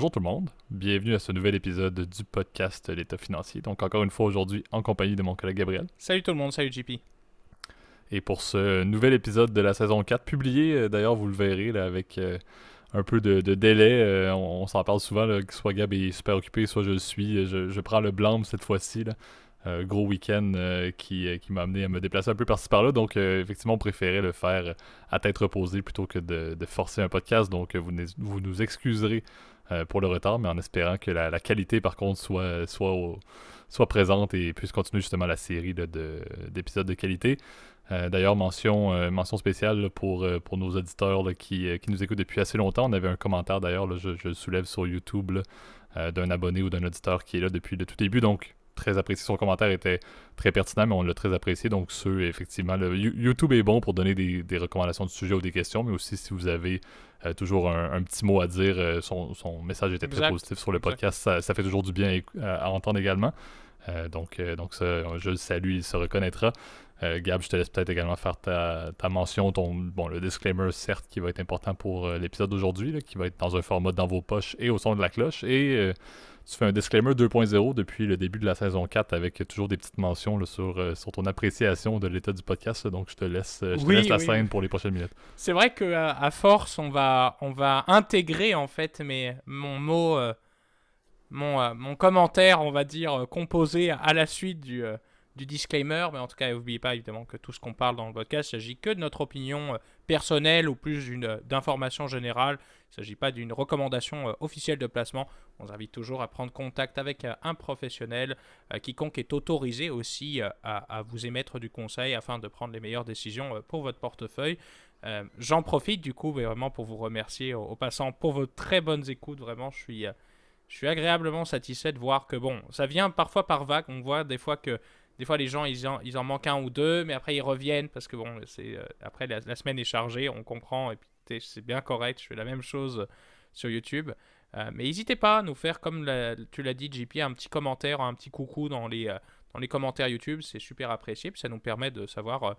Bonjour tout le monde, bienvenue à ce nouvel épisode du podcast L'État financier. Donc encore une fois aujourd'hui en compagnie de mon collègue Gabriel. Salut tout le monde, salut JP. Et pour ce nouvel épisode de la saison 4, publié euh, d'ailleurs vous le verrez là, avec euh, un peu de, délai, euh, on, s'en parle souvent, là, que soit Gab est super occupé, soit je le suis, je, prends le blâme cette fois-ci. Euh, gros week-end euh, qui, euh, qui m'a amené à me déplacer un peu par-ci par-là. Donc, effectivement, on préférait le faire à tête reposée plutôt que de, forcer un podcast. Donc, vous, vous nous excuserez pour le retard, mais en espérant que la, qualité, par contre, soit, soit, présente et puisse continuer justement la série d'épisodes de, qualité. D'ailleurs, mention, mention spéciale pour, pour nos auditeurs qui, qui, nous écoutent depuis assez longtemps. On avait un commentaire d'ailleurs, je, je, soulève sur YouTube d'un abonné ou d'un auditeur qui est là depuis le tout début. Donc, très apprécié. Son commentaire était très pertinent, mais on l'a très apprécié. Donc, ceux, effectivement, le, YouTube est bon pour donner des, recommandations de sujets ou des questions, mais aussi si vous avez euh, toujours un, petit mot à dire, euh, son, message était très positif sur le podcast. Ça, fait toujours du bien à, entendre également. Euh, donc, donc ça, je le salue, il se reconnaîtra. Gab, je te laisse peut-être également faire ta, mention, ton bon le disclaimer certes qui va être important pour l'épisode d'aujourd'hui, qui va être dans un format dans vos poches et au son de la cloche. Et tu fais un disclaimer 2.0 depuis le début de la saison 4 avec toujours des petites mentions sur, euh, sur ton appréciation de l'état du podcast. donc, je te laisse, euh, je te laisse la scène pour les prochaines minutes. C'est vrai qu'à à force, on va, on va intégrer en fait mais mon mot, euh, mon, mon commentaire, on va dire, composé à la suite du du disclaimer, mais en tout cas, n'oubliez pas évidemment que tout ce qu'on parle dans le podcast, il s'agit que de notre opinion euh, personnelle ou plus euh, d'informations générales. Il ne s'agit pas d'une recommandation euh, officielle de placement. On vous invite toujours à prendre contact avec un professionnel. quiconque est autorisé aussi à, vous émettre du conseil afin de prendre les meilleures décisions pour votre portefeuille. J'en profite du coup vraiment pour vous remercier au, passant pour vos très bonnes écoutes. Vraiment, je suis, je suis agréablement satisfait de voir que bon, ça vient parfois par vague. On voit des fois que des fois, les gens, ils en, ils en manquent un ou deux, mais après, ils reviennent parce que, bon, c'est euh, après, la, semaine est chargée, on comprend, et puis c'est bien correct. Je fais la même chose sur YouTube. Euh, mais n'hésitez pas à nous faire, comme tu l'as dit, JP, un petit commentaire, un petit coucou dans les, euh, dans les commentaires YouTube. C'est super apprécié. Ça nous permet de savoir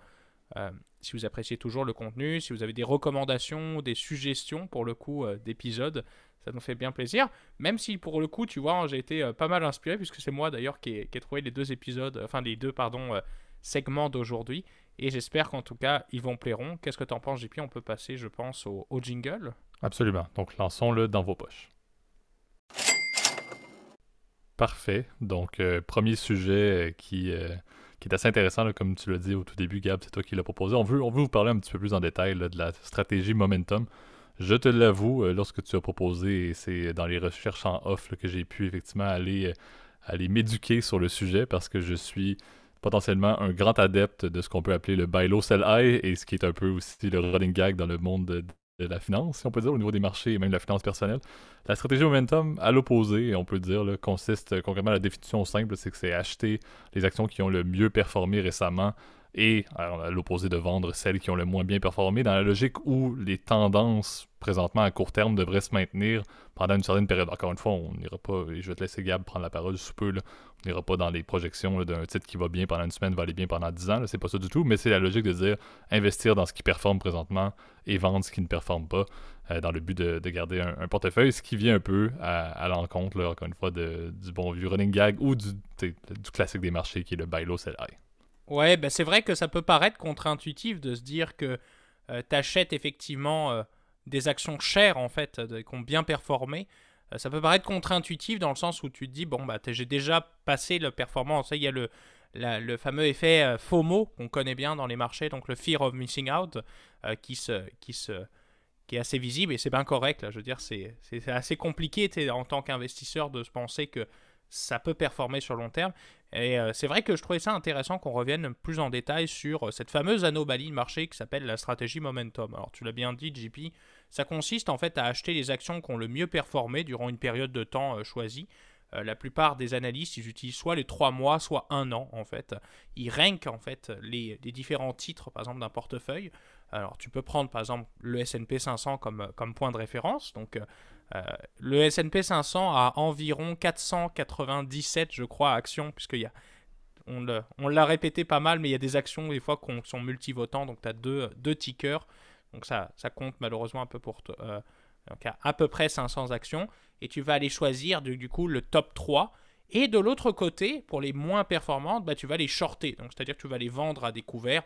si vous appréciez toujours le contenu, si vous avez des recommandations, des suggestions pour le coup d'épisodes ça nous fait bien plaisir. Même si pour le coup, tu vois, j'ai été euh, pas mal inspiré, puisque c'est moi d'ailleurs qui, ai trouvé les deux épisodes, euh, enfin les deux, pardon, euh, segments d'aujourd'hui. Et j'espère qu'en tout cas, ils vont plairont. Qu'est-ce que tu en penses, JP On peut passer, je pense, au, jingle. Absolument. Donc lançons-le dans vos poches. Parfait. Donc, premier sujet qui, qui est assez intéressant, comme tu l'as dit au tout début, Gab, c'est toi qui l'as proposé. On veut, on veut vous parler un petit peu plus en détail de la stratégie Momentum. Je te l'avoue, euh, lorsque tu as proposé, et c'est dans les recherches en off que j'ai pu effectivement aller, euh, aller m'éduquer sur le sujet parce que je suis potentiellement un grand adepte de ce qu'on peut appeler le buy low sell high et ce qui est un peu aussi le running gag dans le monde de, la finance, si on peut dire, au niveau des marchés et même de la finance personnelle. La stratégie momentum, à l'opposé, on peut dire, consiste concrètement à la définition simple, c'est que c'est acheter les actions qui ont le mieux performé récemment et à l'opposé de vendre celles qui ont le moins bien performé, dans la logique où les tendances présentement à court terme devraient se maintenir pendant une certaine période. Encore une fois, on n'ira pas, et je vais te laisser Gab prendre la parole sous peu, on n'ira pas dans les projections d'un titre qui va bien pendant une semaine, va aller bien pendant 10 ans, c'est pas ça du tout, mais c'est la logique de dire investir dans ce qui performe présentement et vendre ce qui ne performe pas euh, dans le but de, garder un, portefeuille, ce qui vient un peu à, l'encontre, encore une fois, du bon vieux running gag ou du, du classique des marchés qui est le buy low sell high. Ouais, bah c'est vrai que ça peut paraître contre-intuitif de se dire que euh, tu achètes effectivement euh, des actions chères en fait, qui ont bien performé. Euh, ça peut paraître contre-intuitif dans le sens où tu te dis, bon, bah j'ai déjà passé la performance. Il y a le, le fameux effet FOMO qu'on connaît bien dans les marchés, donc le Fear of Missing Out, qui, se, qui, se, qui est assez visible et c'est bien correct. Là, je veux dire, c'est assez compliqué en tant qu'investisseur de se penser que ça peut performer sur long terme. Et euh, c'est vrai que je trouvais ça intéressant qu'on revienne plus en détail sur euh, cette fameuse anomalie de marché qui s'appelle la stratégie momentum. Alors tu l'as bien dit, JP, ça consiste en fait à acheter les actions qui ont le mieux performé durant une période de temps euh, choisie. la plupart des analystes, ils utilisent soit les 3 mois, soit un an en fait. Ils rankent en fait les, différents titres, par exemple, d'un portefeuille. Alors tu peux prendre par exemple le S&P 500 comme, comme point de référence. Donc euh, le S&P 500 a environ 497, je crois, actions, puisqu'il y a on l'a répété pas mal, mais il y a des actions des fois qui sont multivotants, donc tu as deux, deux tickers. Donc ça, ça compte malheureusement un peu pour, euh, donc à, à peu près 500 actions, et tu vas aller choisir du, du coup le top 3. Et de l'autre côté, pour les moins performantes, bah, tu vas les shorter, donc c'est-à-dire que tu vas les vendre à découvert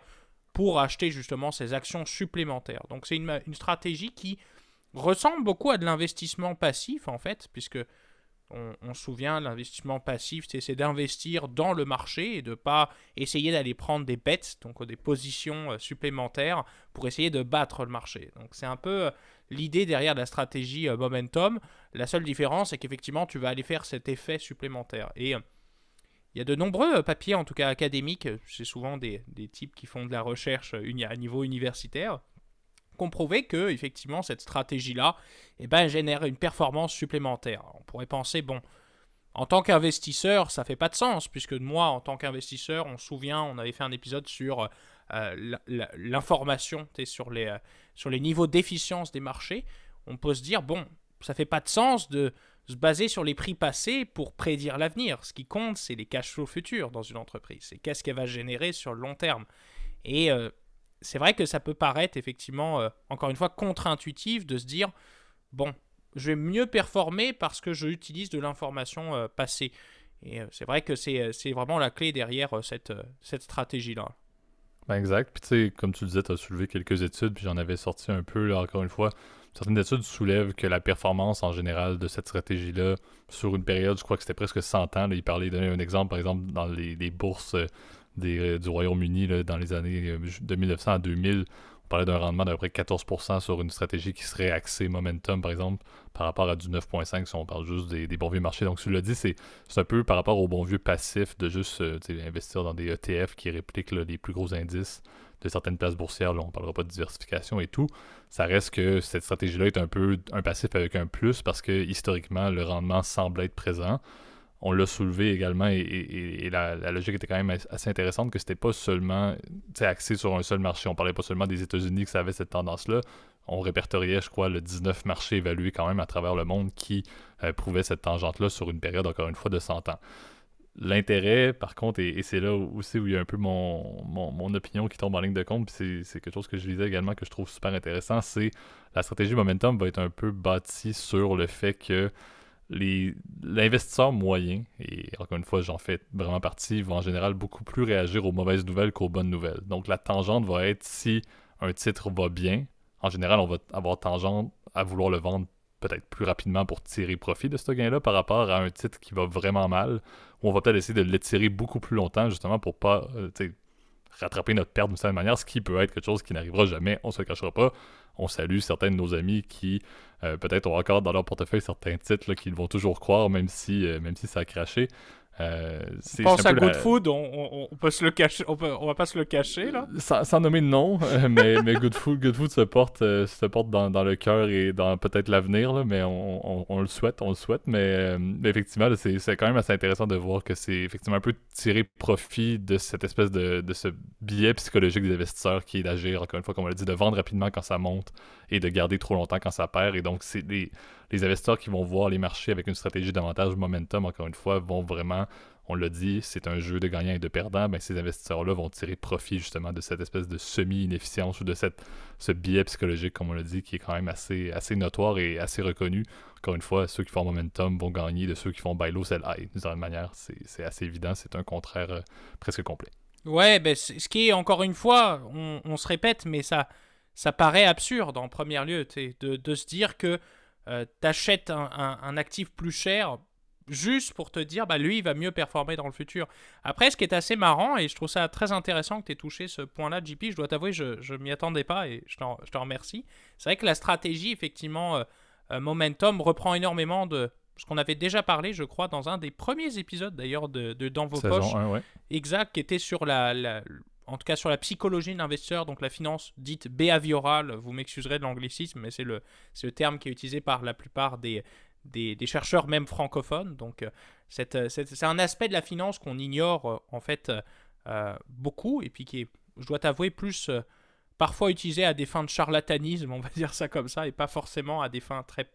pour acheter justement ces actions supplémentaires. Donc c'est une, une stratégie qui ressemble beaucoup à de l'investissement passif en fait, puisque on, se souvient, l'investissement passif, c'est d'investir dans le marché et de pas essayer d'aller prendre des bets, donc des positions euh, supplémentaires pour essayer de battre le marché. Donc c'est un peu euh, l'idée derrière la stratégie euh, momentum. La seule différence, c'est qu'effectivement, tu vas aller faire cet effet supplémentaire. Et il y a de nombreux papiers, en tout cas académiques, c'est souvent des, types qui font de la recherche à niveau universitaire, qu'on prouvait que effectivement cette stratégie-là eh ben, génère une performance supplémentaire. On pourrait penser, bon, en tant qu'investisseur, ça fait pas de sens, puisque moi, en tant qu'investisseur, on se souvient, on avait fait un épisode sur euh, l'information sur les, euh, sur les niveaux d'efficience des marchés. On peut se dire, bon, ça fait pas de sens de se baser sur les prix passés pour prédire l'avenir. Ce qui compte, c'est les cash flows futurs dans une entreprise. C'est qu'est-ce qu'elle va générer sur le long terme. Et euh, c'est vrai que ça peut paraître effectivement, euh, encore une fois, contre-intuitif de se dire, bon, je vais mieux performer parce que j'utilise de l'information euh, passée. Et euh, c'est vrai que c'est vraiment la clé derrière cette, cette stratégie-là. Ben exact. Puis tu sais, comme tu disais, tu as soulevé quelques études, puis j'en avais sorti un peu, là, encore une fois. Certaines études soulèvent que la performance en général de cette stratégie-là, sur une période, je crois que c'était presque 100 ans, il parlait, donner un exemple, par exemple, dans les bourses euh, du Royaume-Uni dans les années euh, de 1900 à 2000. On parlait d'un rendement d'à peu près 14% sur une stratégie qui serait axée momentum, par exemple, par rapport à du 9,5 si on parle juste des, bons vieux marchés. Donc, tu l'as dit, c'est un peu par rapport au bon vieux passif de juste euh, investir dans des ETF qui répliquent les plus gros indices de certaines places boursières. Là, on ne parlera pas de diversification et tout. Ça reste que cette stratégie-là est un peu un passif avec un plus parce que historiquement, le rendement semble être présent on l'a soulevé également et, la, logique était quand même assez intéressante que c'était pas seulement axé sur un seul marché. On parlait pas seulement des États-Unis que ça avait cette tendance-là. On répertoriait, je crois, le 19 marchés évalués quand même à travers le monde qui euh, prouvaient cette tangente-là sur une période, encore une fois, de 100 ans. L'intérêt, par contre, et, c'est là aussi où il y a un peu mon, mon, opinion qui tombe en ligne de compte, puis c'est quelque chose que je lisais également que je trouve super intéressant, c'est la stratégie Momentum va être un peu bâtie sur le fait que l'investisseur moyen, et encore une fois, j'en fais vraiment partie, va en général beaucoup plus réagir aux mauvaises nouvelles qu'aux bonnes nouvelles. Donc la tangente va être si un titre va bien, en général, on va avoir tangente à vouloir le vendre peut-être plus rapidement pour tirer profit de ce gain-là par rapport à un titre qui va vraiment mal, ou on va peut-être essayer de l'étirer beaucoup plus longtemps justement pour pas euh, rattraper notre perte d'une certaine manière, ce qui peut être quelque chose qui n'arrivera jamais, on se le cachera pas. On salue certains de nos amis qui euh, peut-être ont encore dans leur portefeuille certains titres qu'ils vont toujours croire, même si, euh, même si ça a craché. Euh, pense à Good Food, on, peut se le cacher, on, va pas se le cacher là. Sans, nommer de nom, euh, mais, mais Good Food, Good Food se porte, se porte dans, dans le cœur et dans peut-être l'avenir, mais on, on, le souhaite, on le souhaite. Mais, effectivement, c'est quand même assez intéressant de voir que c'est effectivement un peu tirer profit de cette espèce de, de ce biais psychologique des investisseurs qui est d'agir, encore une fois, comme on l'a dit, de vendre rapidement quand ça monte et de garder trop longtemps quand ça perd. Et donc, c'est les, investisseurs qui vont voir les marchés avec une stratégie davantage momentum, encore une fois, vont vraiment, on l'a dit, c'est un jeu de gagnants et de perdants. Ben, ces investisseurs-là vont tirer profit justement de cette espèce de semi-inefficience ou de cette, ce biais psychologique, comme on l'a dit, qui est quand même assez, assez notoire et assez reconnu. Encore une fois, ceux qui font momentum vont gagner de ceux qui font buy low, sell high. D'une certaine manière, c'est assez évident, c'est un contraire euh, presque complet. Ouais, ben, ce qui est, encore une fois, on se répète, mais ça ça paraît absurde en premier lieu, de, de, se dire que euh, tu achètes un, actif plus cher juste pour te dire, bah lui, il va mieux performer dans le futur. Après, ce qui est assez marrant, et je trouve ça très intéressant que tu aies touché ce point-là, JP, je dois t'avouer, je ne m'y attendais pas et je, je te remercie. C'est vrai que la stratégie, effectivement, euh, euh, Momentum reprend énormément de ce qu'on avait déjà parlé, je crois, dans un des premiers épisodes d'ailleurs de, de, Dans vos poches. Exact, qui était sur la, la en tout cas sur la psychologie de l'investisseur, donc la finance dite behaviorale, vous m'excuserez de l'anglicisme, mais c'est le, le terme qui est utilisé par la plupart des, des, chercheurs, même francophones. Donc euh, c'est un aspect de la finance qu'on ignore euh, en fait euh, beaucoup, et puis qui est, je dois t'avouer, plus parfois utilisé à des fins de charlatanisme, on va dire ça comme ça, et pas forcément à des fins très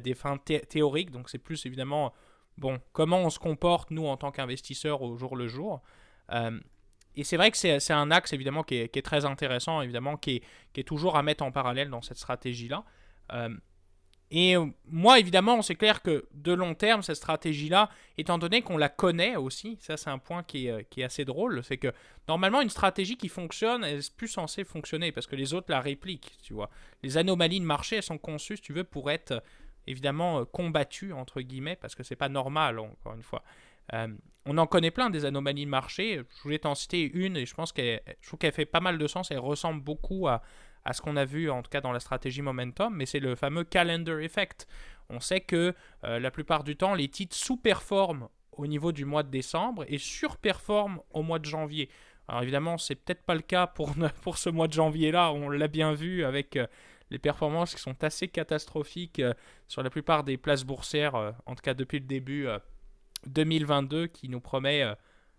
des fins théoriques. Donc c'est plus évidemment bon comment on se comporte nous en tant qu'investisseurs au jour le jour et c'est vrai que c'est un axe évidemment qui est, très intéressant, évidemment, qui est, toujours à mettre en parallèle dans cette stratégie-là. Euh, Et moi, évidemment, c'est clair que de long terme, cette stratégie-là, étant donné qu'on la connaît aussi, ça c'est un point qui est, qui est assez drôle, c'est que normalement, une stratégie qui fonctionne, elle est plus censée fonctionner parce que les autres la répliquent, tu vois. Les anomalies de marché, elles sont conçues, si tu veux, pour être évidemment combattues, entre guillemets, parce que c'est pas normal, encore une fois. On en connaît plein des anomalies de marché. Je voulais t'en citer une et je pense qu'elle, je trouve qu'elle fait pas mal de sens. Elle ressemble beaucoup à, ce qu'on a vu en tout cas dans la stratégie momentum, mais c'est le fameux calendar effect. On sait que euh, la plupart du temps, les titres sous-performent au niveau du mois de décembre et surperforment au mois de janvier. Alors évidemment, c'est peut-être pas le cas pour, ce mois de janvier-là, on l'a bien vu avec euh, les performances qui sont assez catastrophiques euh, sur la plupart des places boursières, en tout cas depuis le début 2022, qui nous promet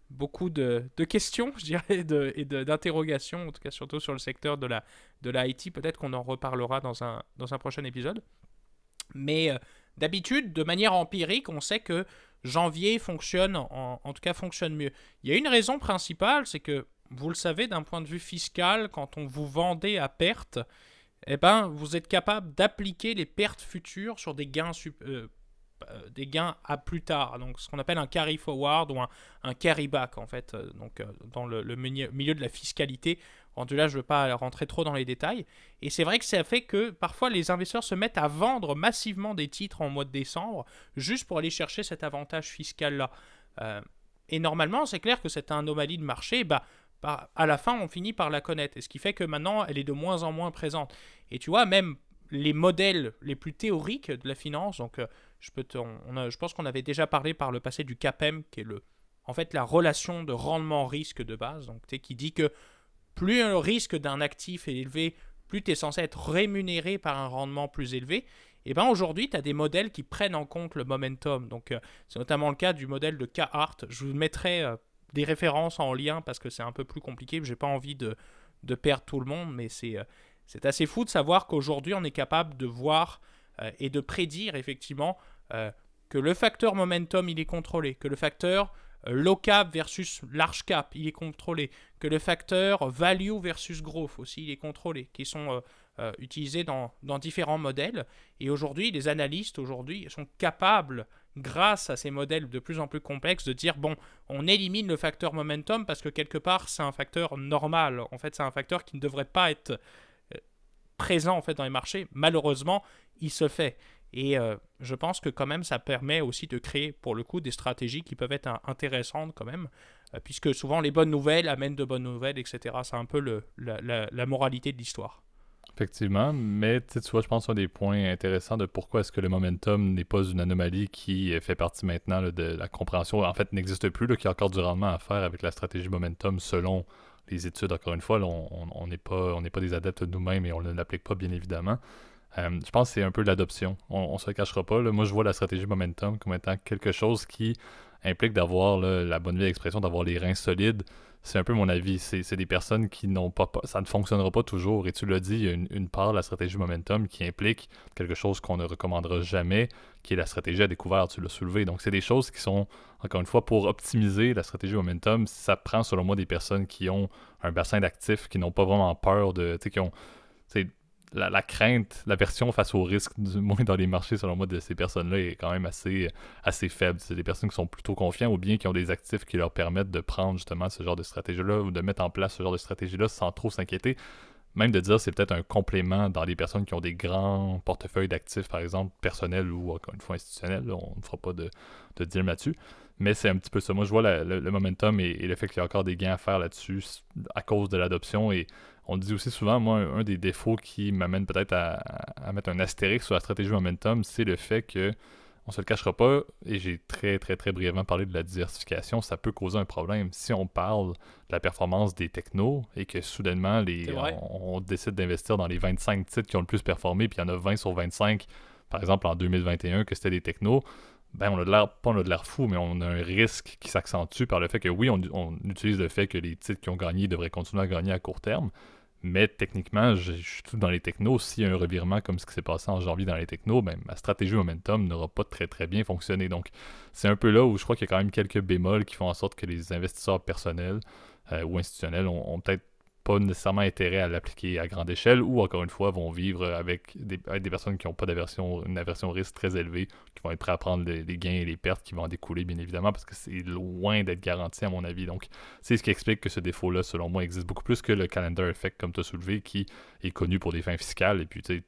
beaucoup de, questions, je dirais, de, et d'interrogations, en tout cas surtout sur le secteur de la, IT. Peut-être qu'on en reparlera dans un, prochain épisode. Mais euh, d'habitude, de manière empirique, on sait que janvier fonctionne, en, tout cas fonctionne mieux. Il y a une raison principale, c'est que, vous le savez, d'un point de vue fiscal, quand on vous vendait à perte, eh ben, vous êtes capable d'appliquer les pertes futures sur des gains euh, euh, des gains à plus tard. Donc ce qu'on appelle un carry forward ou un, carry back en fait. Euh, donc euh, dans le, milieu de la fiscalité. Rendu là, je ne veux pas rentrer trop dans les détails. Et c'est vrai que ça fait que parfois les investisseurs se mettent à vendre massivement des titres en mois de décembre juste pour aller chercher cet avantage fiscal là. et normalement, c'est clair que cette anomalie de marché, bah, bah, à la fin, on finit par la connaître. Et ce qui fait que maintenant, elle est de moins en moins présente. Et tu vois, même les modèles les plus théoriques de la finance, donc je, on, je pense qu'on avait déjà parlé par le passé du CAPEM, qui est le, en fait la relation de rendement-risque de base, donc, qui dit que plus le risque d'un actif est élevé, plus tu es censé être rémunéré par un rendement plus élevé. Et bien aujourd'hui, tu as des modèles qui prennent en compte le momentum. Donc euh, c'est notamment le cas du modèle de K-Art. Je vous mettrai euh, des références en lien parce que c'est un peu plus compliqué. J'ai pas envie de, perdre tout le monde, mais c'est euh, c'est assez fou de savoir qu'aujourd'hui, on est capable de voir et de prédire effectivement euh, que le facteur momentum, il est contrôlé, que le facteur euh, low cap versus large cap, il est contrôlé, que le facteur value versus growth aussi, il est contrôlé, qui sont euh, utilisés dans, dans, différents modèles. Et aujourd'hui, les analystes aujourd'hui sont capables, grâce à ces modèles de plus en plus complexes, de dire bon, on élimine le facteur momentum parce que quelque part c'est un facteur normal. En fait, c'est un facteur qui ne devrait pas être présent en fait dans les marchés. Malheureusement, il se fait. Et euh, je pense que quand même, ça permet aussi de créer, pour le coup, des stratégies qui peuvent être intéressantes quand même, euh, puisque souvent les bonnes nouvelles amènent de bonnes nouvelles, etc. C'est un peu le, la, moralité de l'histoire. Effectivement, mais tu vois, je pense un des points intéressants de pourquoi est-ce que le momentum n'est pas une anomalie qui fait partie maintenant de la compréhension, en fait, n'existe plus, qu'il y a encore du rendement à faire avec la stratégie momentum selon les études. Encore une fois, on n'est pas, pas des adeptes nous-mêmes et on ne l'applique pas, bien évidemment. Euh, je pense que c'est un peu l'adoption. On, ne se cachera pas. Moi, je vois la stratégie momentum comme étant quelque chose qui implique d'avoir la bonne vieille expression, d'avoir les reins solides. C'est un peu mon avis. C'est des personnes qui n'ont pas, Ça ne fonctionnera pas toujours. Et tu l'as dit, il y a une, part de la stratégie momentum qui implique quelque chose qu'on ne recommandera jamais, qui est la stratégie à découvert. Tu l'as soulevé. Donc, c'est des choses qui sont, encore une fois, pour optimiser la stratégie momentum, ça prend, selon moi, des personnes qui ont un bassin d'actifs, qui n'ont pas vraiment peur de. Qui ont la, crainte, la version face au risque, du moins dans les marchés, selon moi, de ces personnes-là est quand même assez, assez faible. C'est des personnes qui sont plutôt confiants ou bien qui ont des actifs qui leur permettent de prendre justement ce genre de stratégie-là ou de mettre en place ce genre de stratégie-là sans trop s'inquiéter. Même de dire c'est peut-être un complément dans les personnes qui ont des grands portefeuilles d'actifs, par exemple, personnels ou encore une fois institutionnels. on ne fera pas de, de là-dessus. Mais c'est un petit peu ça. Moi, je vois le, momentum et, et, le fait qu'il y a encore des gains à faire là-dessus à cause de l'adoption. Et on dit aussi souvent, moi, un, des défauts qui m'amène peut-être à, mettre un astérix sur la stratégie momentum, c'est le fait que, on se le cachera pas, et j'ai très, très, très brièvement parlé de la diversification, ça peut causer un problème. Si on parle de la performance des technos et que soudainement, les, on, décide d'investir dans les 25 titres qui ont le plus performé, puis il y en a 20 sur 25, par exemple en 2021, que c'était des technos, ben on a de l'air, pas on a de l'air fou, mais on a un risque qui s'accentue par le fait que oui, on, utilise le fait que les titres qui ont gagné devraient continuer à gagner à court terme, mais techniquement, je, suis tout dans les technos. S'il y a un revirement comme ce qui s'est passé en janvier dans les technos, ben, ma stratégie momentum n'aura pas très très bien fonctionné. Donc, c'est un peu là où je crois qu'il y a quand même quelques bémols qui font en sorte que les investisseurs personnels euh, ou institutionnels ont, peut-être pas nécessairement intérêt à l'appliquer à grande échelle ou encore une fois vont vivre avec des, des personnes qui n'ont pas d'aversion, une aversion risque très élevée, qui vont être prêts à prendre les, gains et les pertes qui vont en découler bien évidemment parce que c'est loin d'être garanti à mon avis. Donc c'est ce qui explique que ce défaut-là, selon moi, existe beaucoup plus que le calendar effect comme tu as soulevé qui est connu pour des fins fiscales et puis tu sais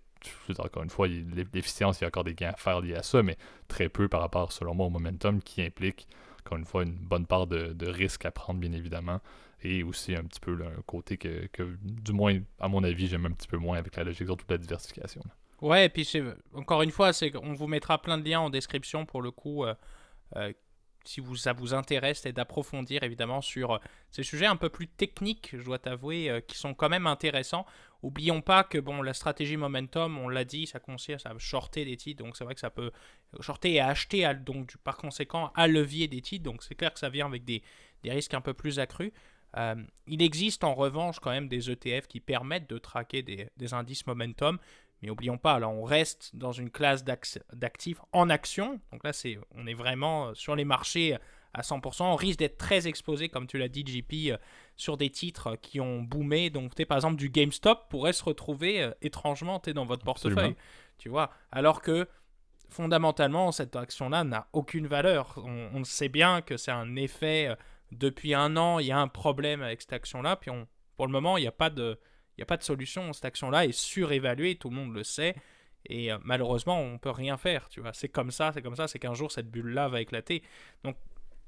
encore une fois, l'efficience, il y a encore des gains à faire liés à ça, mais très peu par rapport, selon moi, au momentum qui implique, encore une fois, une bonne part de, risque à prendre, bien évidemment, et aussi un petit peu un côté que, du moins, à mon avis, j'aime un petit peu moins avec la logique, surtout la diversification. Ouais, et puis encore une fois, on vous mettra plein de liens en description pour le coup. Euh, euh, si vous, ça vous intéresse, et d'approfondir évidemment sur euh, ces sujets un peu plus techniques, je dois t'avouer, qui sont quand même intéressants. Oublions pas que bon, la stratégie momentum, on l'a dit, ça consiste à shorter des titres, donc c'est vrai que ça peut shorter et acheter, donc par conséquent à levier des titres, donc c'est clair que ça vient avec des, risques un peu plus accrus. Euh, il existe en revanche quand même des ETF qui permettent de traquer des, indices momentum, mais oublions pas, là on reste dans une classe d'actifs en action, donc là c'est, on est vraiment sur les marchés à 100%. On risque d'être très exposé, comme tu l'as dit, JP, euh, sur des titres qui ont boomé. Donc, par exemple, du GameStop pourrait se retrouver euh, étrangement dans votre portefeuille. Tu vois Alors que fondamentalement, cette action-là n'a aucune valeur. On, sait bien que c'est un effet. Euh, depuis un an, il y a un problème avec cette action-là. Puis on, pour le moment, il n'y a pas de. A pas de solution. Cette action-là est surévaluée, tout le monde le sait. Et malheureusement, on peut rien faire, tu vois. C'est comme ça, c'est comme ça, c'est qu'un jour cette bulle-là va éclater. Donc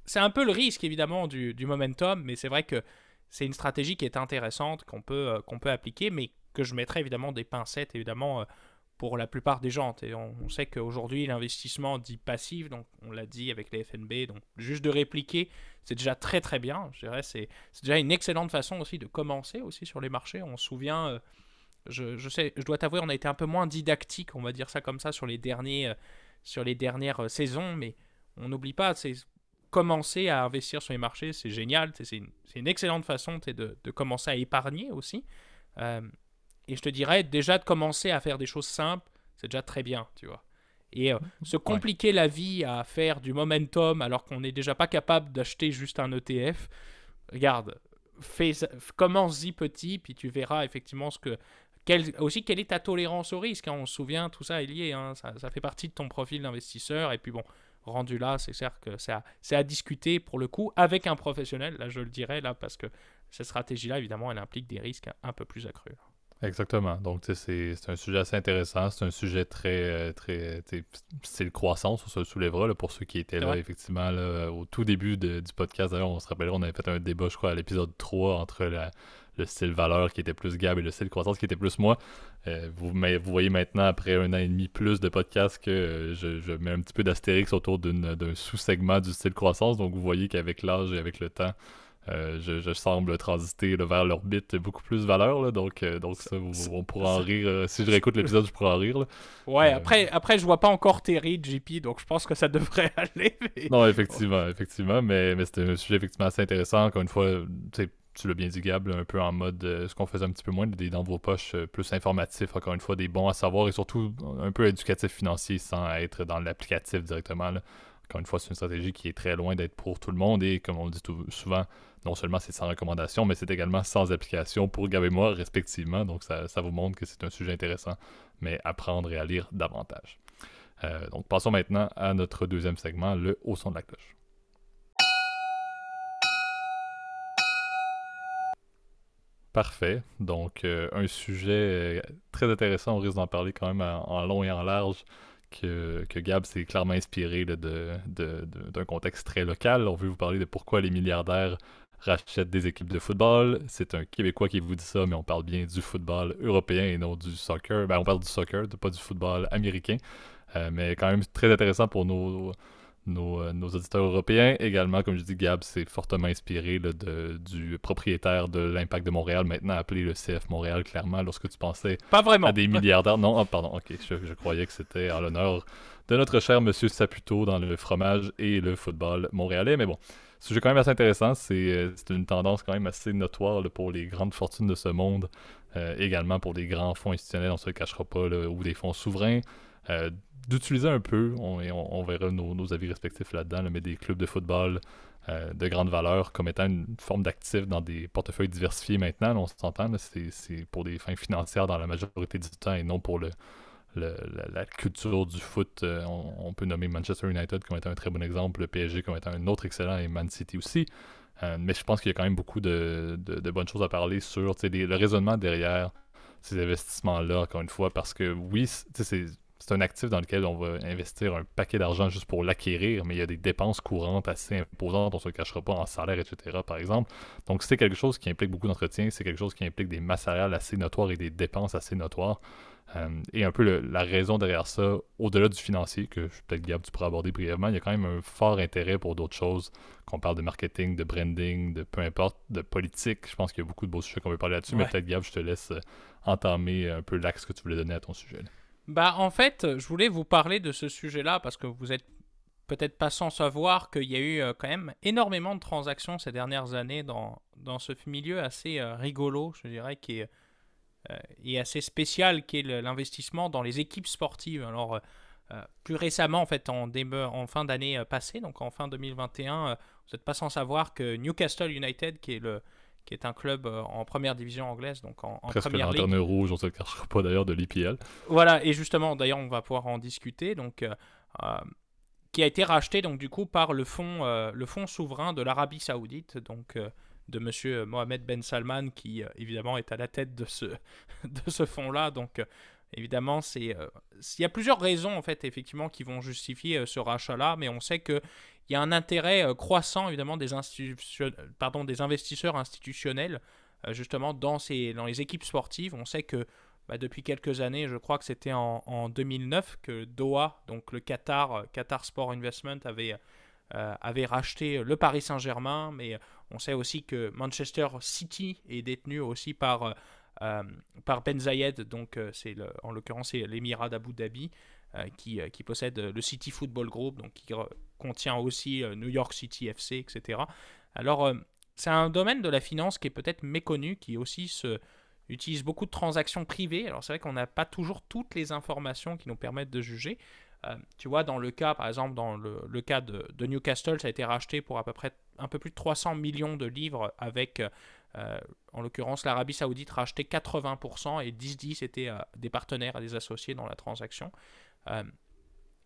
c'est un peu le risque évidemment du, momentum, mais c'est vrai que c'est une stratégie qui est intéressante, qu'on peut, euh, qu'on peut appliquer, mais que je mettrais évidemment des pincettes évidemment euh, pour la plupart des gens. Et on, sait qu'aujourd'hui l'investissement dit passif, donc on l'a dit avec les FNB, donc juste de répliquer, c'est déjà très très bien. Je dirais c'est, déjà une excellente façon aussi de commencer aussi sur les marchés. On se souvient, euh, je, je, sais, je dois t'avouer, on a été un peu moins didactique, on va dire ça comme ça, sur les derniers, sur les dernières saisons, mais on n'oublie pas, c'est commencer à investir sur les marchés, c'est génial. C'est une, excellente façon de, de, commencer à épargner aussi. Euh, et je te dirais, déjà de commencer à faire des choses simples, c'est déjà très bien, tu vois. Et euh, se compliquer la vie à faire du momentum alors qu'on n'est déjà pas capable d'acheter juste un ETF, regarde, fais, commence-y petit, puis tu verras effectivement ce que. Quel, aussi, quelle est ta tolérance au risque hein, On se souvient, tout ça est lié, hein, ça, ça, fait partie de ton profil d'investisseur. Et puis bon, rendu là, c'est certes que c'est à, à, discuter pour le coup avec un professionnel, là je le dirais, là, parce que cette stratégie-là, évidemment, elle implique des risques un peu plus accrus. Exactement. Donc, c'est un sujet assez intéressant. C'est un sujet très. très c'est le croissance, on se le soulèvera là, pour ceux qui étaient là, effectivement, au tout début du podcast. D'ailleurs, on se rappellera, on avait fait un débat, je crois, à l'épisode 3 entre la, le style valeur qui était plus Gab et le style croissance qui était plus moi. Euh, vous, vous voyez maintenant, après un an et demi plus de podcast, que euh, je, mets un petit peu d'astérix autour d'un sous-segment du style croissance. Donc vous voyez qu'avec l'âge et avec le temps, euh, je, semble transiter vers l'orbite beaucoup plus valeur. donc, donc ça, on pourra en rire. si je réécoute l'épisode, je pourrai en rire. Ouais, après, après, je vois pas encore Terry, JP, donc je pense que ça devrait aller. Non, effectivement, effectivement. Mais, mais c'était un sujet effectivement assez intéressant. Encore une fois, tu l'as bien dit, Gab, un peu en mode euh, ce qu'on faisait un petit peu moins, des dans vos poches euh, plus informatifs, encore une fois, des bons à savoir et surtout un peu éducatif financier sans être dans l'applicatif directement. Encore une fois, c'est une stratégie qui est très loin d'être pour tout le monde et comme on le dit souvent, non seulement c'est sans recommandation, mais c'est également sans application pour Gab et moi, respectivement. Donc ça, vous montre que c'est un sujet intéressant, mais apprendre et à lire davantage. Euh, donc passons maintenant à notre deuxième segment, le haut son de la cloche. Parfait. Donc, euh, un sujet euh, très intéressant. On risque d'en parler quand même en, long et en large. Que, que Gab s'est clairement inspiré d'un contexte très local. On veut vous parler de pourquoi les milliardaires rachètent des équipes de football. C'est un Québécois qui vous dit ça, mais on parle bien du football européen et non du soccer. Ben, on parle du soccer, pas du football américain. Euh, mais quand même très intéressant pour nos, euh, nos, auditeurs européens. Également, comme je dis, Gab s'est fortement inspiré du propriétaire de l'Impact de Montréal, maintenant appelé le CF Montréal, clairement, lorsque tu pensais Pas vraiment. à des milliardaires. Non, ah, pardon, ok, je, croyais que c'était en l'honneur de notre cher monsieur Saputo dans le fromage et le football montréalais. Mais bon, sujet quand même assez intéressant. C'est euh, une tendance quand même assez notoire pour les grandes fortunes de ce monde. Euh, également pour des grands fonds institutionnels, on ne se le cachera pas, ou des fonds souverains d'utiliser un peu, on, on, verra nos, avis respectifs là-dedans, mais des clubs de football euh, de grande valeur comme étant une forme d'actif dans des portefeuilles diversifiés maintenant. on s'entend, c'est pour des fins financières dans la majorité du temps et non pour le, la, culture du foot. Euh, on, peut nommer Manchester United comme étant un très bon exemple, le PSG comme étant un autre excellent et Man City aussi. Euh, mais je pense qu'il y a quand même beaucoup de, bonnes choses à parler sur le raisonnement derrière ces investissements-là, encore une fois, parce que oui, c'est c'est un actif dans lequel on va investir un paquet d'argent juste pour l'acquérir, mais il y a des dépenses courantes assez imposantes, on ne se cachera pas en salaire, etc. par exemple. Donc c'est quelque chose qui implique beaucoup d'entretien, c'est quelque chose qui implique des masses salariales assez notoires et des dépenses assez notoires. Euh, et un peu la raison derrière ça, au-delà du financier, que peut-être Gab, tu pourrais aborder brièvement, il y a quand même un fort intérêt pour d'autres choses, qu'on parle de marketing, de branding, de peu importe, de politique. Je pense qu'il y a beaucoup de beaux sujets qu'on veut parler là-dessus, mais peut-être Gab, je te laisse entamer un peu l'axe que tu voulais donner à ton sujet. Bah en fait, je voulais vous parler de ce sujet-là parce que vous êtes peut-être pas sans savoir qu'il y a eu euh, quand même énormément de transactions ces dernières années dans, dans ce milieu assez euh, rigolo, je dirais, qui est, euh, assez spécial, qui est l'investissement dans les équipes sportives. Alors, plus récemment, en fait, en, en fin d'année passée, donc en fin 2021, vous n'êtes pas sans savoir que Newcastle United, qui est le, qui est un club euh, en première division anglaise, donc en, en Presque première lanterne rouge, on se cachera pas d'ailleurs de l'IPL. Voilà, et justement, d'ailleurs, on va pouvoir en discuter. Donc, euh, euh, qui a été racheté donc du coup par le fonds, le fonds souverain de l'Arabie Saoudite, donc de Monsieur Mohamed Ben Salman, qui évidemment est à la tête de ce de ce fonds-là. Donc Évidemment, c'est il y a plusieurs raisons en fait effectivement qui vont justifier ce rachat-là, mais on sait que il y a un intérêt euh, croissant évidemment des, des investisseurs institutionnels euh, justement dans, les équipes sportives. On sait que bah, depuis quelques années, je crois que c'était en, 2009 que Doha, donc le Qatar, euh, Qatar Sport Investment, avait racheté le Paris Saint-Germain, mais on sait aussi que Manchester City est détenu aussi par, par Ben Zayed, donc c'est en l'occurrence c'est l'émirat d'Abu Dhabi. qui, qui, possède le City Football Group, donc qui contient aussi euh, New York City FC, etc. Alors, euh, c'est un domaine de la finance qui est peut-être méconnu, qui aussi se, utilise beaucoup de transactions privées. Alors, c'est vrai qu'on n'a pas toujours toutes les informations qui nous permettent de juger. Euh, tu vois, dans le cas, par exemple, dans le, cas de, Newcastle, ça a été racheté pour à peu près un peu plus de 300 millions de livres avec, en l'occurrence, l'Arabie Saoudite rachetait 80% et 10-10 étaient des partenaires des associés dans la transaction.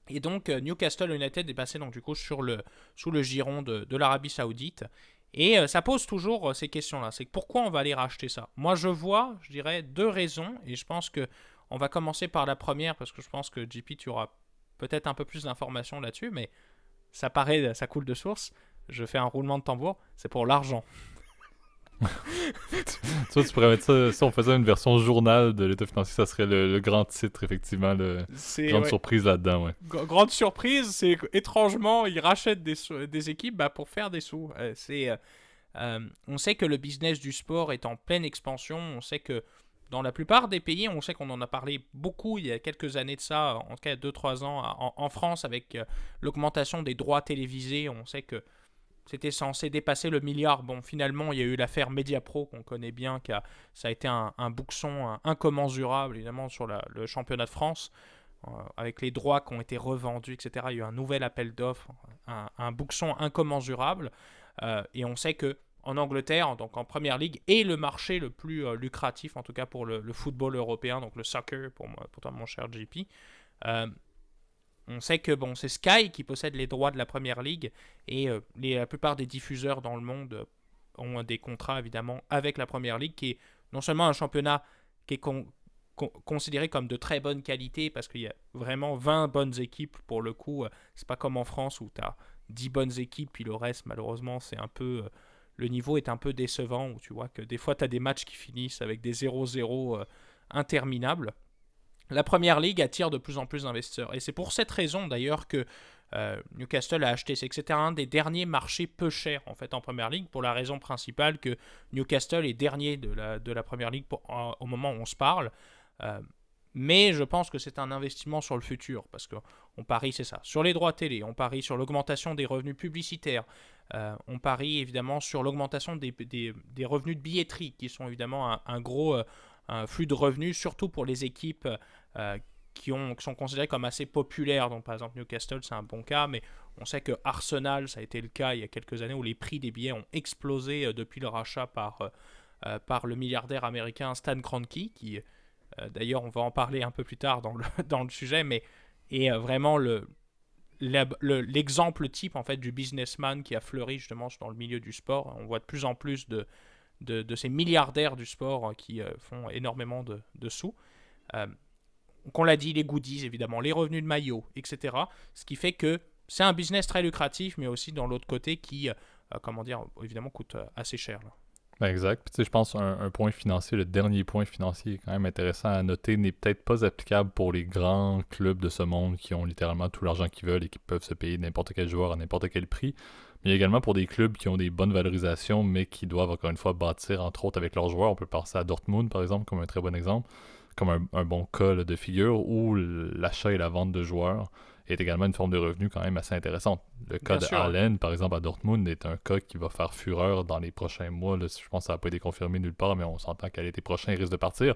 Et donc euh, Newcastle United est passé donc du coup sur le, sous le giron de, l'Arabie Saoudite. Et euh, ça pose toujours euh, ces questions-là. C'est pourquoi on va aller racheter ça? Moi je vois, je dirais, deux raisons. Et je pense que on va commencer par la première parce que je pense que JP, tu auras peut-être un peu plus d'informations là-dessus. Mais ça paraît, ça coule de source. Je fais un roulement de tambour. C'est pour l'argent. tu tu pourrais mettre ça, si on faisait une version journal de l'état financier, ça serait le, grand titre, effectivement. Le, grande surprise là-dedans, ouais. grande surprise, c'est étrangement, ils rachètent des, des équipes bah, pour faire des sous. Euh, c'est, euh, euh, on sait que le business du sport est en pleine expansion. On sait que dans la plupart des pays, on sait qu'on en a parlé beaucoup il y a quelques années de ça, en tout cas 2-3 ans, en, en, France, avec l'augmentation des droits télévisés. On sait que c'était censé dépasser le milliard. Bon, finalement, il y a eu l'affaire Mediapro qu'on connaît bien, qui a, ça a été un, un incommensurable, évidemment, sur le championnat de France, euh, avec les droits qui ont été revendus, etc. Il y a eu un nouvel appel d'offres, un, un, incommensurable. Euh, et on sait que en Angleterre, donc en Première Ligue, est le marché le plus euh, lucratif, en tout cas pour le, football européen, donc le soccer, pour, moi, mon cher JP. On sait que bon, c'est Sky qui possède les droits de la première ligue et euh, la plupart des diffuseurs dans le monde ont des contrats évidemment avec la première ligue qui est non seulement un championnat qui est considéré comme de très bonne qualité parce qu'il y a vraiment 20 bonnes équipes pour le coup. Euh, c'est pas comme en France où tu as 10 bonnes équipes puis le reste malheureusement c'est un peu. Euh, le niveau est un peu décevant où tu vois que des fois tu as des matchs qui finissent avec des 0-0 interminables la première ligue attire de plus en plus d'investisseurs. Et c'est pour cette raison d'ailleurs que euh, Newcastle a acheté. C'est que c'était un des derniers marchés peu chers en fait en première ligue pour la raison principale que Newcastle est dernier de la, de la première ligue au moment où on se parle. Euh, mais je pense que c'est un investissement sur le futur parce qu'on parie, c'est ça, sur les droits télé, on parie sur l'augmentation des revenus publicitaires, euh, on parie évidemment sur l'augmentation des, des, revenus de billetterie qui sont évidemment un, gros un flux de revenus, surtout pour les équipes qui, ont, qui sont considérés comme assez populaires. Donc, par exemple, Newcastle, c'est un bon cas, mais on sait que Arsenal, ça a été le cas il y a quelques années où les prix des billets ont explosé euh, depuis le rachat par, euh, euh, par le milliardaire américain Stan Kroenke, qui, d'ailleurs, on va en parler un peu plus tard dans le, dans le sujet, mais est vraiment le, l'exemple type en fait du businessman qui a fleuri justement dans le milieu du sport. On voit de plus en plus de, de, ces milliardaires du sport qui font énormément de, de sous. Qu'on l'a dit, les goodies évidemment, les revenus de maillot, etc. Ce qui fait que c'est un business très lucratif, mais aussi dans l'autre côté qui, euh, comment dire, évidemment coûte euh, assez cher. Ben exact. Puis, je pense un, point financier, le dernier point financier quand même intéressant à noter, n'est peut-être pas applicable pour les grands clubs de ce monde qui ont littéralement tout l'argent qu'ils veulent et qui peuvent se payer n'importe quel joueur à n'importe quel prix. Mais également pour des clubs qui ont des bonnes valorisations, mais qui doivent encore une fois bâtir, entre autres, avec leurs joueurs. On peut penser à Dortmund, par exemple, comme un très bon exemple, comme un, un bon cas de figure, où l'achat et la vente de joueurs est également une forme de revenu quand même assez intéressante. Le cas de Allen, par exemple, à Dortmund, est un cas qui va faire fureur dans les prochains mois. je pense que ça n'a pas été confirmé nulle part, mais on s'entend qu'à l'été prochain, il risque de partir.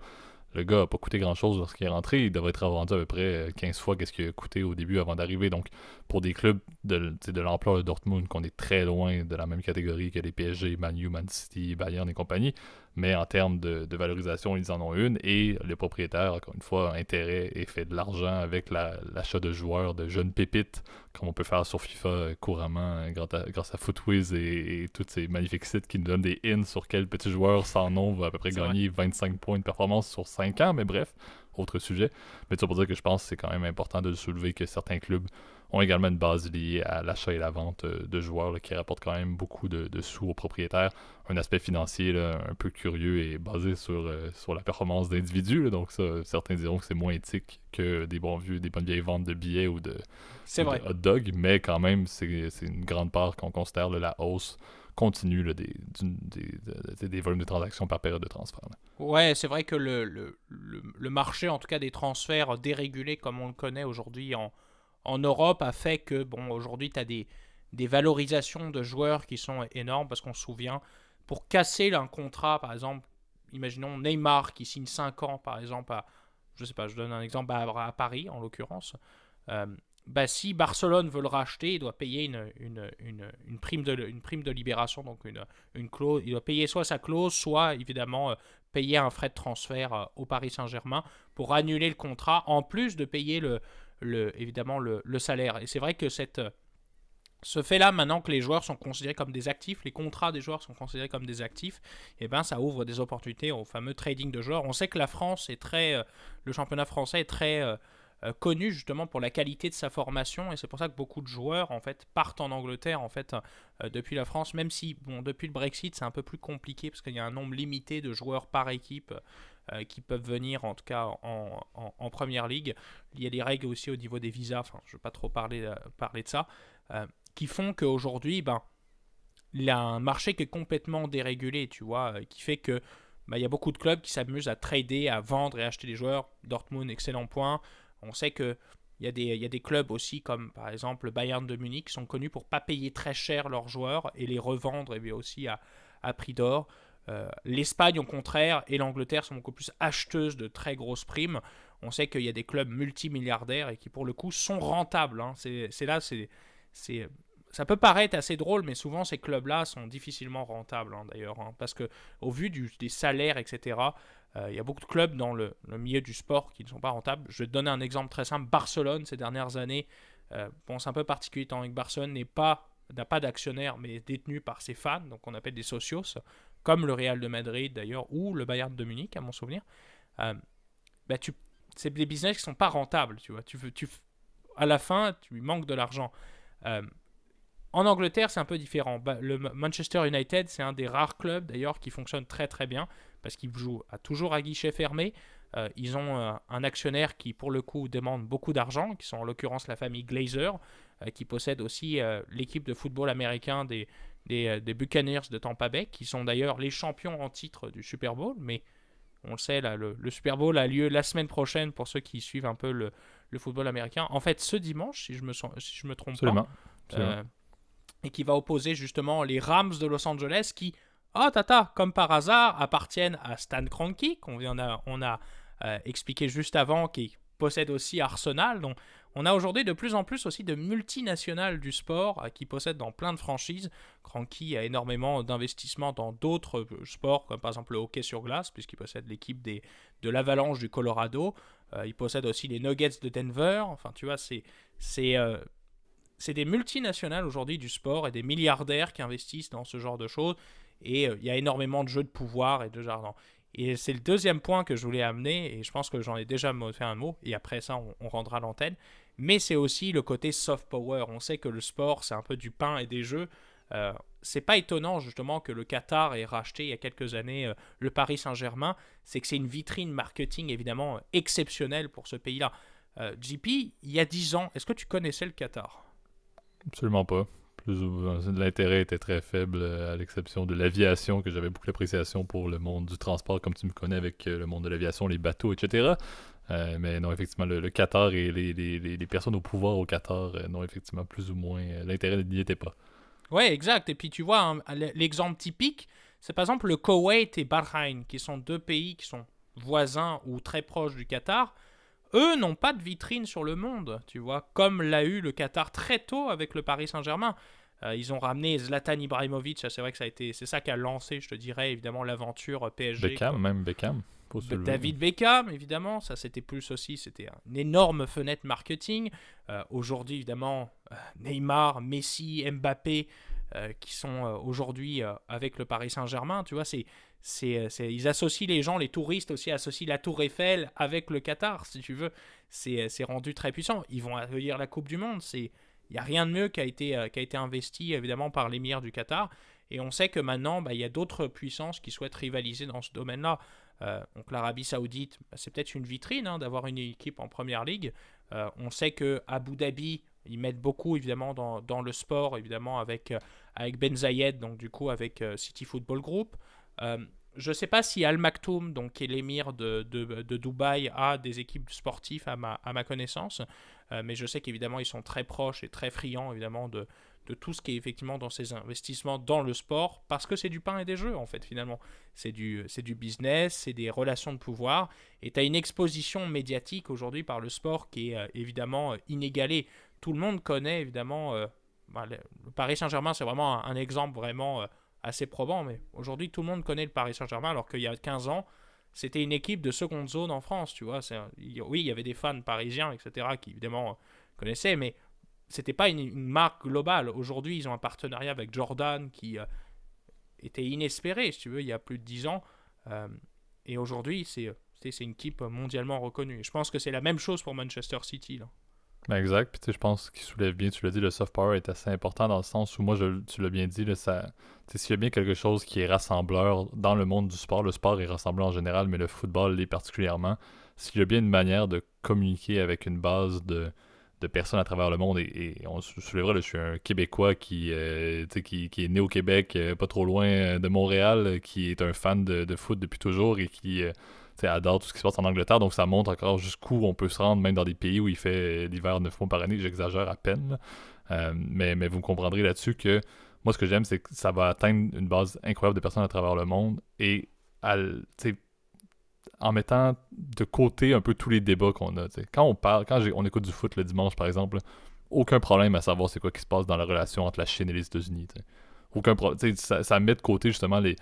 Le gars n'a pas coûté grand-chose lorsqu'il est rentré. Il devrait être vendu à peu près 15 fois ce qu'il a coûté au début avant d'arriver. Donc, pour des clubs de, de l'ampleur de Dortmund, qu'on est très loin de la même catégorie que les PSG, Man U, Man City, Bayern et compagnie, mais en termes de, valorisation, ils en ont une. Et les propriétaires, encore une fois, ont intérêt et fait de l'argent avec l'achat de joueurs, de jeunes pépites, comme on peut faire sur FIFA couramment grâce à, Footwiz et, et, tous ces magnifiques sites qui nous donnent des hints sur quel petit joueur sans nom va à peu près gagner 25 points de performance sur 5 ans. Mais bref, autre sujet. Mais ça pour dire que je pense que c'est quand même important de soulever que certains clubs ont également une base liée à l'achat et la vente euh, de joueurs qui rapportent quand même beaucoup de, sous aux propriétaires. Un aspect financier un peu curieux et basé sur, euh, sur la performance d'individus. Donc ça, certains diront que c'est moins éthique que des bons vieux, des bonnes vieilles ventes de billets ou de, hot dog, mais quand même c'est une grande part qu'on considère la hausse continue des, des, des, volumes de transactions par période de transfert. Ouais, c'est vrai que le, le, le, marché, en tout cas des transferts dérégulés comme on le connaît aujourd'hui en, en Europe a fait que, bon, aujourd'hui, tu as des, des valorisations de joueurs qui sont énormes parce qu'on se souvient, pour casser un contrat, par exemple, imaginons Neymar qui signe 5 ans, par exemple, à, je sais pas, je donne un exemple à, Paris en l'occurrence. Euh, bah, si Barcelone veut le racheter, il doit payer une, une, une, prime, de, une prime de libération, donc une, une clause. Il doit payer soit sa clause, soit évidemment euh, payer un frais de transfert euh, au Paris Saint-Germain pour annuler le contrat, en plus de payer le, évidemment le, salaire. Et c'est vrai que cette, ce fait-là, maintenant que les joueurs sont considérés comme des actifs, les contrats des joueurs sont considérés comme des actifs, eh ben ça ouvre des opportunités au fameux trading de joueurs. On sait que la France est très, euh, le championnat français est très euh, euh, connu justement pour la qualité de sa formation, et c'est pour ça que beaucoup de joueurs en fait partent en Angleterre en fait depuis la France, même si bon depuis le Brexit c'est un peu plus compliqué parce qu'il y a un nombre limité de joueurs par équipe euh, qui peuvent venir en tout cas en, première ligue. Il y a des règles aussi au niveau des visas, enfin je ne vais pas trop parler, euh, parler de ça, euh, qui font qu'aujourd'hui, ben, il y a un marché qui est complètement dérégulé, tu vois, qui fait que ben, il y a beaucoup de clubs qui s'amusent à trader, à vendre et acheter des joueurs. Dortmund, excellent point. On sait que il y, a des, il y, a des, clubs aussi comme par exemple le Bayern de Munich qui sont connus pour pas payer très cher leurs joueurs et les revendre et aussi à, à prix d'or. Euh, L'Espagne, au contraire, et l'Angleterre sont beaucoup plus acheteuses de très grosses primes. On sait qu'il y a des clubs multimilliardaires et qui, pour le coup, sont rentables. Hein. C'est là, c'est ça peut paraître assez drôle, mais souvent ces clubs-là sont difficilement rentables, hein, d'ailleurs, hein. parce que au vu des salaires, etc., euh, il y a beaucoup de clubs dans le, milieu du sport qui ne sont pas rentables. Je vais te donner un exemple très simple. Barcelone, ces dernières années, euh, bon, un peu particulier, tant que Barcelone n'est pas n'a pas d'actionnaire, mais est détenu par ses fans, donc on appelle des socios comme le Real de Madrid d'ailleurs, ou le Bayern de Munich, à mon souvenir, euh, bah tu, c'est des business qui sont pas rentables, tu vois. Tu tu, à la fin, tu manques de l'argent. Euh, en Angleterre, c'est un peu différent. Bah, le Manchester United, c'est un des rares clubs d'ailleurs qui fonctionne très très bien parce qu'ils jouent à, toujours à guichet fermé. Euh, ils ont un actionnaire qui, pour le coup, demande beaucoup d'argent, qui sont en l'occurrence la famille Glazer, qui possède aussi l'équipe de football américain des, euh, des, Buccaneers de Tampa Bay, qui sont d'ailleurs les champions en titre du Super Bowl, mais on le sait, là, le, Super Bowl a lieu la semaine prochaine pour ceux qui suivent un peu le, football américain. En fait, ce dimanche, si je me, si je me trompe pas. Euh, et qui va opposer justement les Rams de Los Angeles qui, oh tata, comme par hasard, appartiennent à Stan Kroenke, qu'on on a, on a euh, expliqué juste avant, qui possède aussi Arsenal. Donc, on a aujourd'hui de plus en plus aussi de multinationales du sport qui possèdent dans plein de franchises. Cranky a énormément d'investissements dans d'autres sports, comme par exemple le hockey sur glace, puisqu'il possède l'équipe des, de l'Avalanche du Colorado. il possède aussi les Nuggets de Denver. Enfin, tu vois, c'est c'est des multinationales aujourd'hui du sport et des milliardaires qui investissent dans ce genre de choses. Et euh, il y a énormément de jeux de pouvoir et de jardin. Et c'est le deuxième point que je voulais amener, et je pense que j'en ai déjà fait un mot, et après ça, on, rendra l'antenne. Mais c'est aussi le côté soft power. On sait que le sport, c'est un peu du pain et des jeux. Euh, c'est pas étonnant justement que le Qatar ait racheté il y a quelques années euh, le Paris Saint-Germain. C'est que c'est une vitrine marketing évidemment exceptionnelle pour ce pays-là. Euh, JP, il y a 10 ans, est-ce que tu connaissais le Qatar? Absolument pas. L'intérêt était très faible, euh, à l'exception de l'aviation, que j'avais beaucoup d'appréciation pour le monde du transport, comme tu me connais avec euh, le monde de l'aviation, les bateaux, etc. Euh, mais non, effectivement, le, Qatar et les, personnes au pouvoir au Qatar, non, effectivement, plus ou moins, l'intérêt n'y était pas. Ouais, exact. Et puis tu vois, hein, l'exemple typique, c'est par exemple le Koweït et Bahreïn, qui sont deux pays qui sont voisins ou très proches du Qatar eux n'ont pas de vitrine sur le monde, tu vois, comme l'a eu le Qatar très tôt avec le Paris Saint-Germain. Euh, ils ont ramené Zlatan Ibrahimovic, c'est vrai que ça a été, c'est ça qui a lancé, je te dirais, évidemment l'aventure PSG. Beckham, même Beckham. David Beckham, évidemment, ça c'était plus aussi, c'était une énorme fenêtre marketing. Euh, aujourd'hui, évidemment, euh, Neymar, Messi, Mbappé, qui sont aujourd'hui avec le Paris Saint-Germain, tu vois, c'est c'est, ils associent les gens, les touristes aussi associent la Tour Eiffel avec le Qatar, si tu veux. C'est, rendu très puissant. Ils vont accueillir la Coupe du Monde. il n'y a rien de mieux qui a été, euh, qui a été investi évidemment par l'émir du Qatar. Et on sait que maintenant, bah, il y a d'autres puissances qui souhaitent rivaliser dans ce domaine-là. Euh, donc l'Arabie Saoudite, bah, c'est peut-être une vitrine hein, d'avoir une équipe en première ligue. Euh, on sait que Abu Dhabi, ils mettent beaucoup évidemment dans, le sport, évidemment avec, avec Ben Zayed, donc du coup avec City Football Group. Euh, je ne sais pas si Al Maktoum, donc, qui est l'émir de, de, Dubaï, a des équipes sportives à ma, à ma connaissance, euh, mais je sais qu'évidemment ils sont très proches et très friands évidemment de, de tout ce qui est effectivement dans ces investissements dans le sport, parce que c'est du pain et des jeux en fait finalement. C'est du, du business, c'est des relations de pouvoir, et tu as une exposition médiatique aujourd'hui par le sport qui est euh, évidemment inégalée. Tout le monde connaît évidemment, bah, le Paris Saint-Germain c'est vraiment un, un exemple vraiment assez probant, mais aujourd'hui tout le monde connaît le Paris Saint-Germain, alors qu'il y a 15 ans, c'était une équipe de seconde zone en France, tu vois. Oui, il y avait des fans parisiens, etc., qui évidemment connaissaient, mais c'était pas une, marque globale. Aujourd'hui, ils ont un partenariat avec Jordan qui euh, était inespéré, si tu veux, il y a plus de 10 ans. Euh, et aujourd'hui, c'est une équipe mondialement reconnue. Je pense que c'est la même chose pour Manchester City. Là. Ben exact. Puis je pense qu'il soulève bien, tu l'as dit, le soft power est assez important dans le sens où moi, tu l'as bien dit, là, s'il y a bien quelque chose qui est rassembleur dans le monde du sport, le sport est rassembleur en général, mais le football l'est particulièrement. S'il y a bien une manière de communiquer avec une base de, de personnes à travers le monde, et, on se soulèvera, je suis un Québécois qui, euh, qui, qui, est né au Québec, euh, pas trop loin euh, de Montréal, qui est un fan de, de foot depuis toujours et qui adore tout ce qui se passe en Angleterre, donc ça montre encore jusqu'où on peut se rendre, même dans des pays où il fait l'hiver 9 mois par année, j'exagère à peine. Euh, mais, mais vous comprendrez là-dessus que moi, ce que j'aime, c'est que ça va atteindre une base incroyable de personnes à travers le monde et en mettant de côté un peu tous les débats qu'on a. Quand on parle, quand on écoute du foot le dimanche, par exemple, aucun problème à savoir c'est quoi qui se passe dans la relation entre la Chine et les États-Unis aucun ça, ça, met de côté justement les,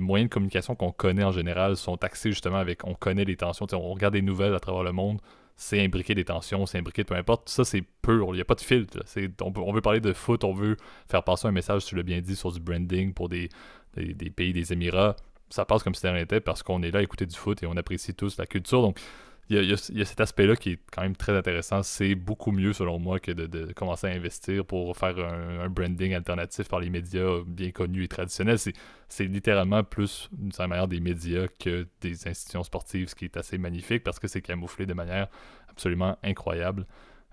moyens de communication qu'on connaît en général sont axés justement avec on connaît les tensions. on regarde des nouvelles à travers le monde, c'est imbriqué des tensions, c'est imbriqué peu importe. Ça, c'est pur, il n'y a pas de filtre. On, veut parler de foot, on veut faire passer un message, tu l'as bien dit, sur du branding pour des, pays, des Émirats. Ça passe comme si rien n'était parce qu'on est là à écouter du foot et on apprécie tous la culture. Donc, il y, a, cet aspect-là qui est quand même très intéressant. C'est beaucoup mieux, selon moi, que de, commencer à investir pour faire un, branding alternatif par les médias bien connus et traditionnels. C'est littéralement plus une manière des médias que des institutions sportives, ce qui est assez magnifique parce que c'est camouflé de manière absolument incroyable.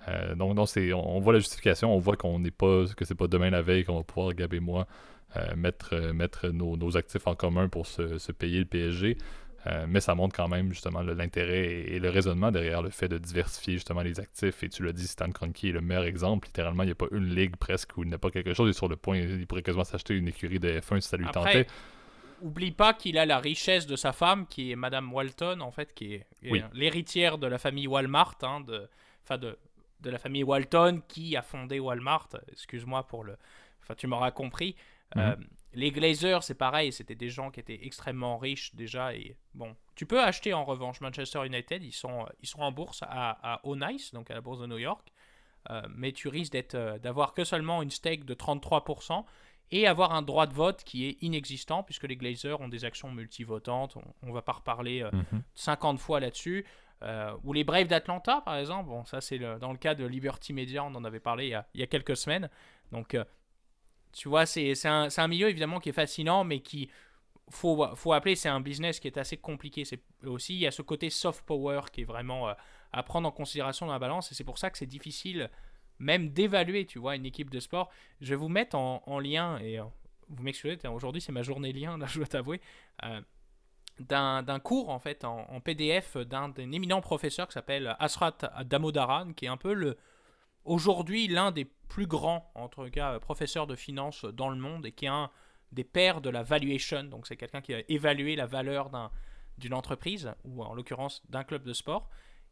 Euh, donc, on, voit la justification, on voit qu'on n'est pas, que c'est pas demain la veille qu'on va pouvoir, Gab et moi, mettre, mettre nos, actifs en commun pour se payer le PSG. Euh, mais ça montre quand même justement l'intérêt et, le raisonnement derrière le fait de diversifier justement les actifs. Et tu l'as dit, Stan Kroenke est le meilleur exemple. Littéralement, il n'y a pas une ligue presque où il n'a pas quelque chose. Il est sur le point, il pourrait quasiment s'acheter une écurie de F1 si ça lui tentait. oublie pas qu'il a la richesse de sa femme, qui est Madame Walton, en fait, qui est, est Oui. l'héritière de la famille Walmart, hein, de, enfin de, de la famille Walton qui a fondé Walmart. Excuse-moi pour le. Enfin, tu m'auras compris. Mhm. Euh, les Glazers, c'est pareil, c'était des gens qui étaient extrêmement riches déjà. Et bon, tu peux acheter en revanche Manchester United, ils sont, ils sont en bourse à, à O'Nice, donc à la bourse de New York. Euh, mais tu risques d'être, euh, d'avoir que seulement une stake de 33% et avoir un droit de vote qui est inexistant puisque les Glazers ont des actions multivotantes. On, on va pas reparler euh, Mhm. 50 fois là-dessus. Euh, ou les Braves d'Atlanta, par exemple. Bon, ça, c'est dans le cas de Liberty Media, on en avait parlé il y a, il y a quelques semaines. Donc, euh, tu vois, c'est un, un milieu évidemment qui est fascinant, mais qui, faut, faut appeler, c'est un business qui est assez compliqué. C'est aussi, il y a ce côté soft power qui est vraiment euh, à prendre en considération dans la balance, et c'est pour ça que c'est difficile même d'évaluer, tu vois, une équipe de sport. Je vais vous mettre en, en lien, et euh, vous m'excusez, aujourd'hui c'est ma journée lien, là, je dois t'avouer, euh, d'un cours, en fait, en, en PDF d'un éminent professeur qui s'appelle Asrat Damodaran, qui est un peu le, aujourd'hui l'un des plus grands, en tout cas, professeurs de finance dans le monde, et qui est un des pères de la valuation, donc c'est quelqu'un qui a évalué la valeur d'un- d'une entreprise, ou en l'occurrence d'un club de sport.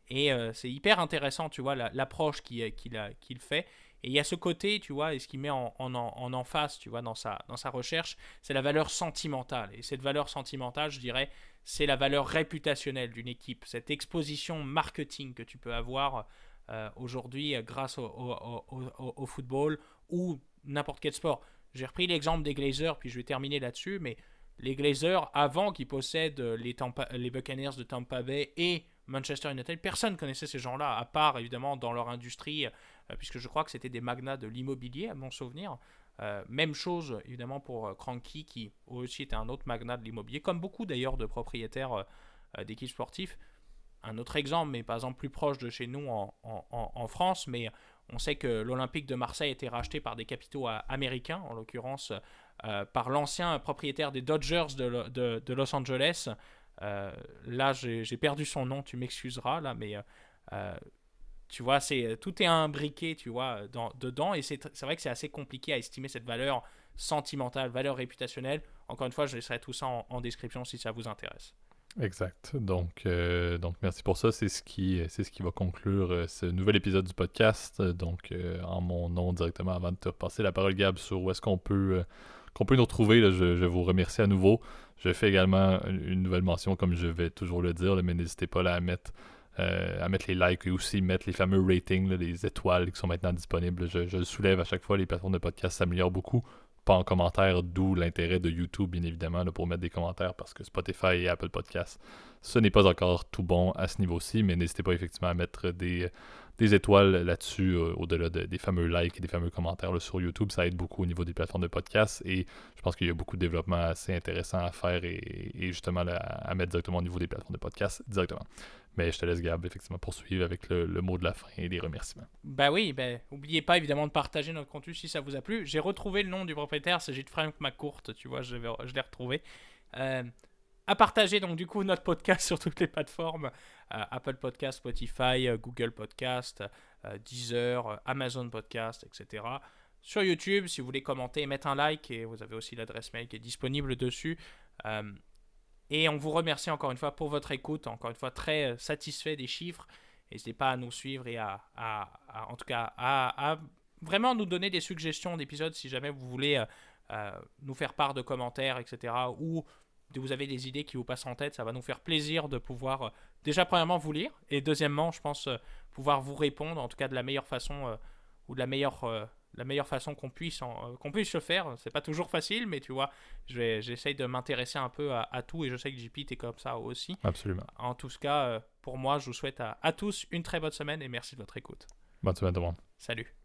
Et euh, c'est hyper intéressant, tu vois, la- l'approche qu'il fait. Et il y a ce côté, tu vois, et ce qu'il met en, emphase, tu vois, dans sa recherche, c'est la valeur sentimentale. Et cette valeur sentimentale, je dirais, c'est la valeur réputationnelle d'une équipe, cette exposition marketing que tu peux avoir euh, aujourd'hui euh, grâce au, football ou n'importe quel sport. J'ai repris l'exemple des Glazers, puis je vais terminer là-dessus, mais les Glazers, avant qu'ils possèdent les, Tampa- les Buccaneers de Tampa Bay et Manchester United, personne ne connaissait ces gens-là, à part évidemment dans leur industrie, euh, puisque je crois que c'était des magnats de l'immobilier, à mon souvenir. Même chose évidemment pour euh, Cranky, qui aussi était un autre magnat de l'immobilier, comme beaucoup d'ailleurs de propriétaires d'équipes sportives. Un autre exemple, mais par exemple plus proche de chez nous en, France, mais on sait que l'Olympique de Marseille a été racheté par des capitaux euh, américains, en l'occurrence euh, par l'ancien propriétaire des Dodgers de, Lo- de- de Los Angeles. Euh, là, j'ai perdu son nom, tu m'excuseras, là, mais tu vois, c'est tout est imbriqué, tu vois, dans, dedans, et c'est vrai que c'est assez compliqué à estimer cette valeur sentimentale, valeur réputationnelle. Encore une fois, je laisserai tout ça en description si ça vous intéresse. Exact. Donc, euh, donc merci pour ça. C'est ce qui, c'est ce qui va conclure euh, ce nouvel épisode du podcast. Donc, euh, en mon nom directement, avant de te repasser la parole, Gab, sur où est-ce qu'on peut, qu'on peut nous retrouver, je, vous remercie à nouveau. Je fais également une nouvelle mention, comme je vais toujours le dire, mais n'hésitez pas là, à mettre à mettre les likes et aussi mettre les fameux ratings, les étoiles qui sont maintenant disponibles. Je, je le soulève à chaque fois, les plateformes de podcast s'améliorent beaucoup. Pas en commentaire, d'où l'intérêt de YouTube, bien évidemment, pour mettre des commentaires, parce que Spotify et Apple Podcasts, ce n'est pas encore tout bon à ce niveau-ci, mais n'hésitez pas effectivement à mettre des, des étoiles là-dessus, euh, au-delà de- des fameux likes et des fameux commentaires là, sur YouTube. Ça aide beaucoup au niveau des plateformes de podcast et je pense qu'il y a beaucoup de développement assez intéressant à faire et, justement à mettre directement au niveau des plateformes de podcast directement. Mais je te laisse, Gab, effectivement, poursuivre avec le, mot de la fin et les remerciements. Bah oui, bah, oubliez pas évidemment de partager notre contenu si ça vous a plu. J'ai retrouvé le nom du propriétaire, c'est Gilles Frank McCourt, tu vois, je, je l'ai retrouvé. Euh, à partager donc du coup notre podcast sur toutes les plateformes euh, Apple Podcast, Spotify, euh, Google Podcast, euh, Deezer, Amazon Podcast, etc. Sur YouTube, si vous voulez commenter, mettre un like et vous avez aussi l'adresse mail qui est disponible dessus. Et on vous remercie encore une fois pour votre écoute, encore une fois très satisfait des chiffres. N'hésitez pas à nous suivre et à, en tout cas, à, à vraiment nous donner des suggestions d'épisodes si jamais vous voulez nous faire part de commentaires, etc. Ou vous avez des idées qui vous passent en tête, ça va nous faire plaisir de pouvoir euh, déjà premièrement vous lire et deuxièmement, je pense euh, pouvoir vous répondre, en tout cas de la meilleure façon euh, ou de la meilleure, la meilleure façon qu'on puisse, euh, qu'on puisse le faire. C'est pas toujours facile, mais tu vois, j'essaye de m'intéresser un peu à, à tout et je sais que JP t'es comme ça aussi. Absolument. En tout cas, euh, pour moi, je vous souhaite à, à tous une très bonne semaine et merci de votre écoute. Bonne semaine tout le monde. Salut.